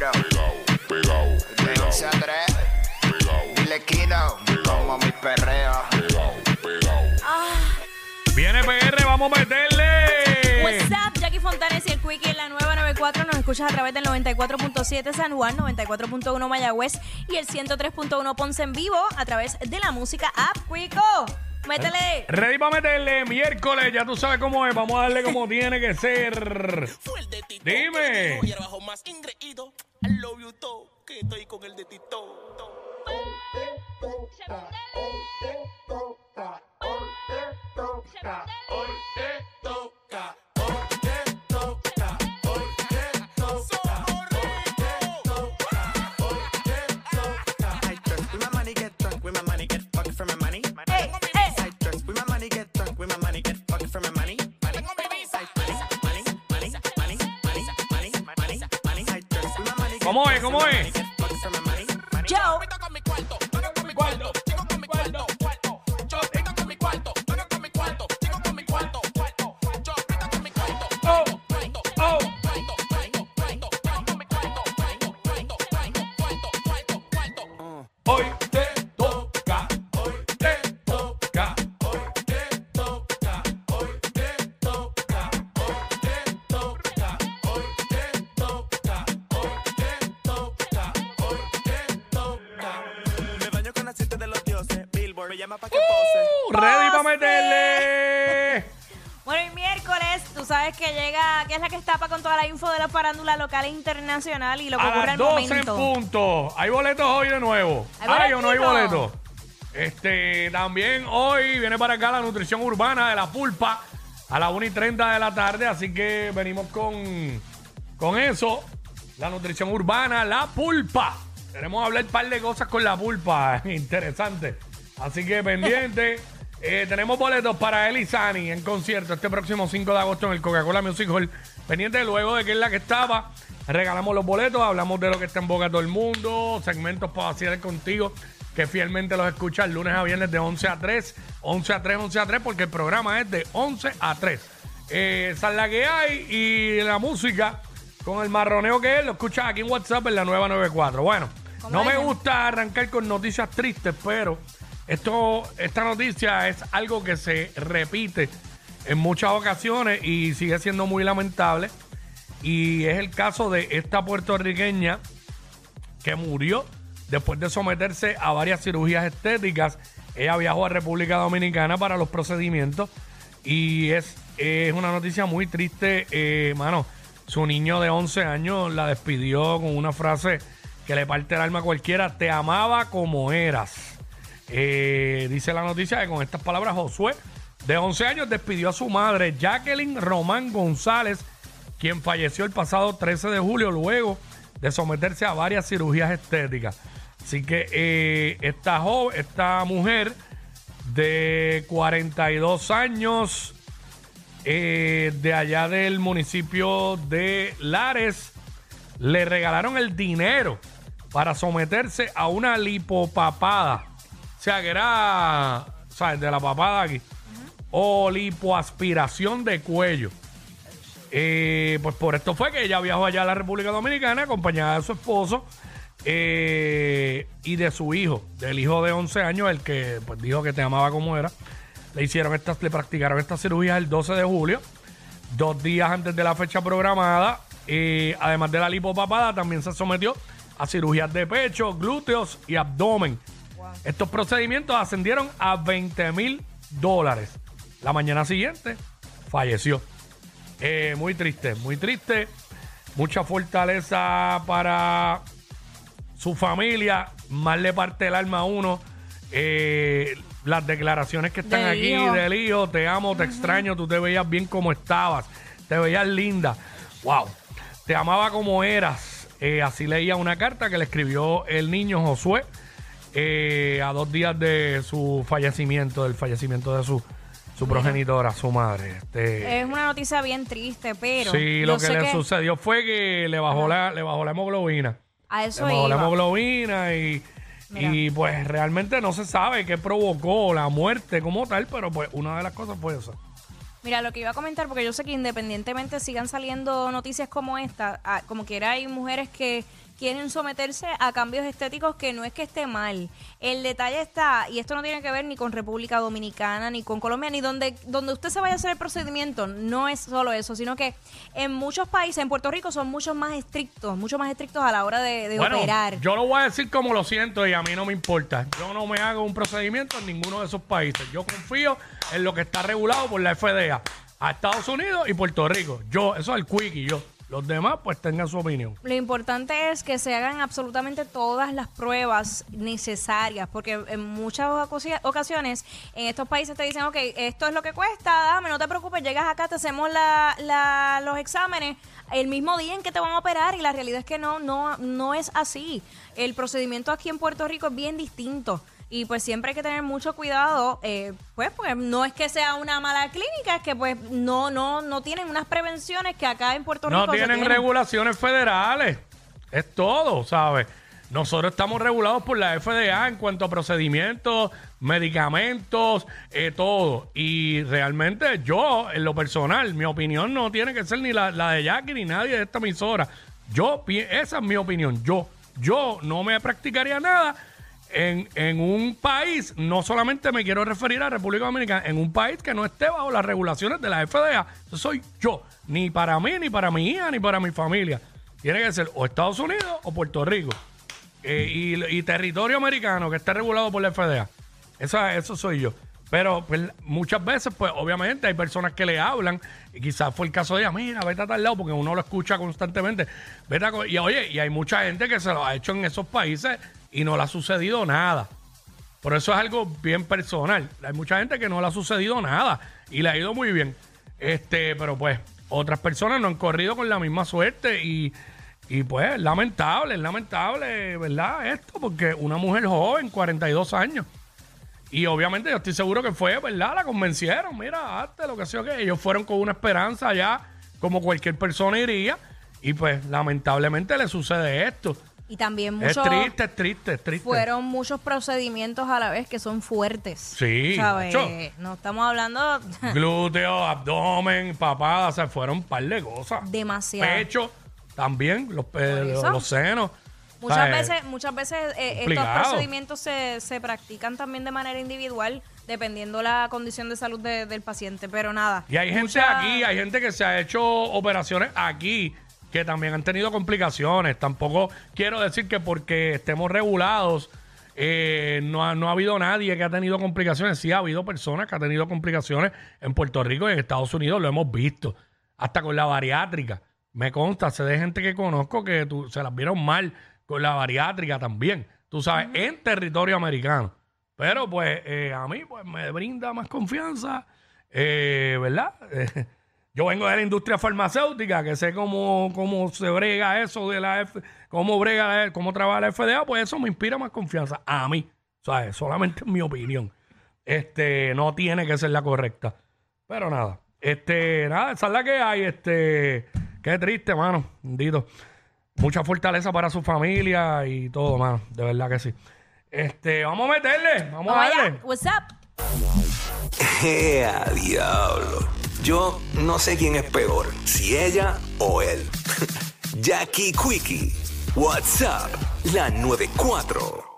94. Pegao, pegao, De 11 a 3. pegao, Dile Kino. Como mi perreo. pegao, pegao. Viene PR, vamos a meterle. What's up, Jackie Fontanes y el Quickie en la nueva 94. Nos escuchas a través del 94.7 San Juan, 94.1 Mayagüez y el 103.1 Ponce en vivo a través de la música App Quico. Métele. Ready para meterle miércoles, ya tú sabes cómo es. Vamos a darle como tiene que ser. Fue el de Tito. Dime. I love you todo, que estoy con el de ti todo. Hoy te toca, hoy te toca, hoy te ¿Cómo es? ¿Cómo es? Yo me llama pa' que pose. Ready para meterle. Bueno, y miércoles, tú sabes que llega, que es la que estapa con toda la info de la farándula local e internacional y lo que A ocurre las al 12 en momento. punto. ¿Hay boletos hoy de nuevo? ¿Hay o no hay boletos? Este, también hoy viene para acá la nutrición urbana de la pulpa a las 1 y 30 de la tarde. Así que venimos con, con eso. La nutrición urbana, la pulpa. Queremos hablar un par de cosas con la pulpa. Interesante. Así que pendiente. Eh, tenemos boletos para Eli Sani en concierto este próximo 5 de agosto en el Coca-Cola Music Hall. Pendiente luego de que es la que estaba. Regalamos los boletos, hablamos de lo que está en boca de todo el mundo, segmentos para vacilar contigo, que fielmente los escuchas lunes a viernes de 11 a 3, 11 a 3, 11 a 3, porque el programa es de 11 a 3. Eh, esa es la que hay y la música con el marroneo que es, lo escuchas aquí en WhatsApp en la nueva 94. Bueno, no me gusta arrancar con noticias tristes, pero esto, esta noticia es algo que se repite en muchas ocasiones y sigue siendo muy lamentable. Y es el caso de esta puertorriqueña que murió después de someterse a varias cirugías estéticas. Ella viajó a República Dominicana para los procedimientos y es, es una noticia muy triste, eh, mano. Su niño de 11 años la despidió con una frase que le parte el alma a cualquiera, te amaba como eras. Eh, dice la noticia que con estas palabras Josué, de 11 años, despidió a su madre, Jacqueline Román González, quien falleció el pasado 13 de julio luego de someterse a varias cirugías estéticas. Así que eh, esta, jo- esta mujer de 42 años, eh, de allá del municipio de Lares, le regalaron el dinero para someterse a una lipopapada. O sea, que era, ¿sabes? De la papada aquí. O lipoaspiración de cuello. Eh, pues por esto fue que ella viajó allá a la República Dominicana acompañada de su esposo eh, y de su hijo, del hijo de 11 años, el que pues, dijo que te amaba como era. Le hicieron estas, le practicaron estas cirugías el 12 de julio, dos días antes de la fecha programada. Eh, además de la lipopapada, también se sometió a cirugías de pecho, glúteos y abdomen. Estos procedimientos ascendieron a 20 mil dólares. La mañana siguiente falleció. Eh, muy triste, muy triste. Mucha fortaleza para su familia. Más le parte el alma a uno. Eh, las declaraciones que están Del aquí hijo. del hijo, te amo, te extraño, tú te veías bien como estabas, te veías linda. Wow, te amaba como eras. Eh, así leía una carta que le escribió el niño Josué eh, a dos días de su fallecimiento, del fallecimiento de su, su progenitora, su madre. Este, Es una noticia bien triste, pero. sí, yo lo que sé le sucedió fue que le bajó la, le bajó la hemoglobina. A Le eso bajó la iba. hemoglobina y, y pues realmente no se sabe qué provocó la muerte como tal, pero pues una de las cosas fue esa. Mira, lo que iba a comentar, porque yo sé que independientemente sigan saliendo noticias como esta, ah, como quiera hay mujeres que quieren someterse a cambios estéticos que no es que esté mal. El detalle está, y esto no tiene que ver ni con República Dominicana, ni con Colombia, ni donde, donde usted se vaya a hacer el procedimiento, no es solo eso, sino que en muchos países, en Puerto Rico, son mucho más estrictos, mucho más estrictos a la hora de, de Bueno, operar. yo lo voy a decir como lo siento y a mí no me importa. Yo no me hago un procedimiento en ninguno de esos países. Yo confío en lo que está regulado por la FDA a Estados Unidos y Puerto Rico. Yo, eso es el quick y yo. Los demás, pues tengan su opinión. Lo importante es que se hagan absolutamente todas las pruebas necesarias, porque en muchas ocasiones en estos países te dicen, ok, esto es lo que cuesta, dame, no te preocupes, llegas acá, te hacemos los exámenes el mismo día en que te van a operar y la realidad es que no, no, no es así. El procedimiento aquí en Puerto Rico es bien distinto. Y pues siempre hay que tener mucho cuidado, eh, pues, pues no es que sea una mala clínica, es que pues no, no, no tienen unas prevenciones que acá en Puerto Rico No tienen tienen. regulaciones federales. Es todo, ¿sabes? Nosotros estamos regulados por la FDA en cuanto a procedimientos, medicamentos, eh, todo. Y realmente yo, en lo personal, mi opinión no tiene que ser ni la, la de Jackie ni nadie de esta emisora. Yo, esa es mi opinión. Yo, yo no me practicaría nada en, en un país, no solamente me quiero referir a República Dominicana, en un país que no esté bajo las regulaciones de la FDA. Eso soy yo, ni para mí, ni para mi hija, ni para mi familia. Tiene que ser o Estados Unidos o Puerto Rico. Eh, y, territorio americano que esté regulado por la FDA. Eso, eso soy yo. Pero pues, muchas veces, pues obviamente hay personas que le hablan, y quizás fue el caso de ella, mira, vete a tal lado, porque uno lo escucha constantemente. Vete a co-". y oye, y hay mucha gente que se lo ha hecho en esos países y no le ha sucedido nada. Por eso es algo bien personal. Hay mucha gente que no le ha sucedido nada y le ha ido muy bien. Este, pero pues, otras personas no han corrido con la misma suerte y, y pues, es lamentable, es lamentable, ¿verdad? Esto, porque una mujer joven, 42 años. Y obviamente yo estoy seguro que fue, ¿verdad? La convencieron, mira, hazte lo que sea que ellos fueron con una esperanza ya, como cualquier persona iría. Y pues, lamentablemente le sucede esto. Y también Es muchos triste, es triste, es triste. fueron muchos procedimientos a la vez que son fuertes. Sí, ¿Sabes? macho. No estamos hablando glúteo, abdomen, papada, o sea, fueron un par de cosas. demasiado. Pecho, también, los, eh, los senos. Muchas veces, muchas veces eh, estos procedimientos se, se practican también de manera individual, dependiendo la condición de salud de- del paciente. Pero nada. Y hay gente mucha- aquí, hay gente que se ha hecho operaciones aquí que también han tenido complicaciones. Tampoco quiero decir que porque estemos regulados eh, no, ha, no ha habido nadie que ha tenido complicaciones. Sí ha habido personas que han tenido complicaciones en Puerto Rico y en Estados Unidos, lo hemos visto. Hasta con la bariátrica. Me consta, sé de gente que conozco que tú- se las vieron mal con la bariátrica también. Tú sabes, en territorio americano. Pero pues eh, a mí pues me brinda más confianza, eh, ¿verdad? Yo vengo de la industria farmacéutica, que sé cómo, cómo se brega eso de la F, cómo brega, la- cómo trabaja la FDA, pues eso me inspira más confianza a mí. ¿Sabes? Solamente en mi opinión. Este, no tiene que ser la correcta. Pero nada. Este, nada, esa es la que hay. Este, qué triste, mano. Bendito. Mucha fortaleza para su familia y todo, mano. De verdad que sí. Este, vamos a meterle. Vamos, a darle. What's up? ¡Ea, diablo! Yo no sé quién es peor, si ella o él. Jackie Quickie, WhatsApp, la 94.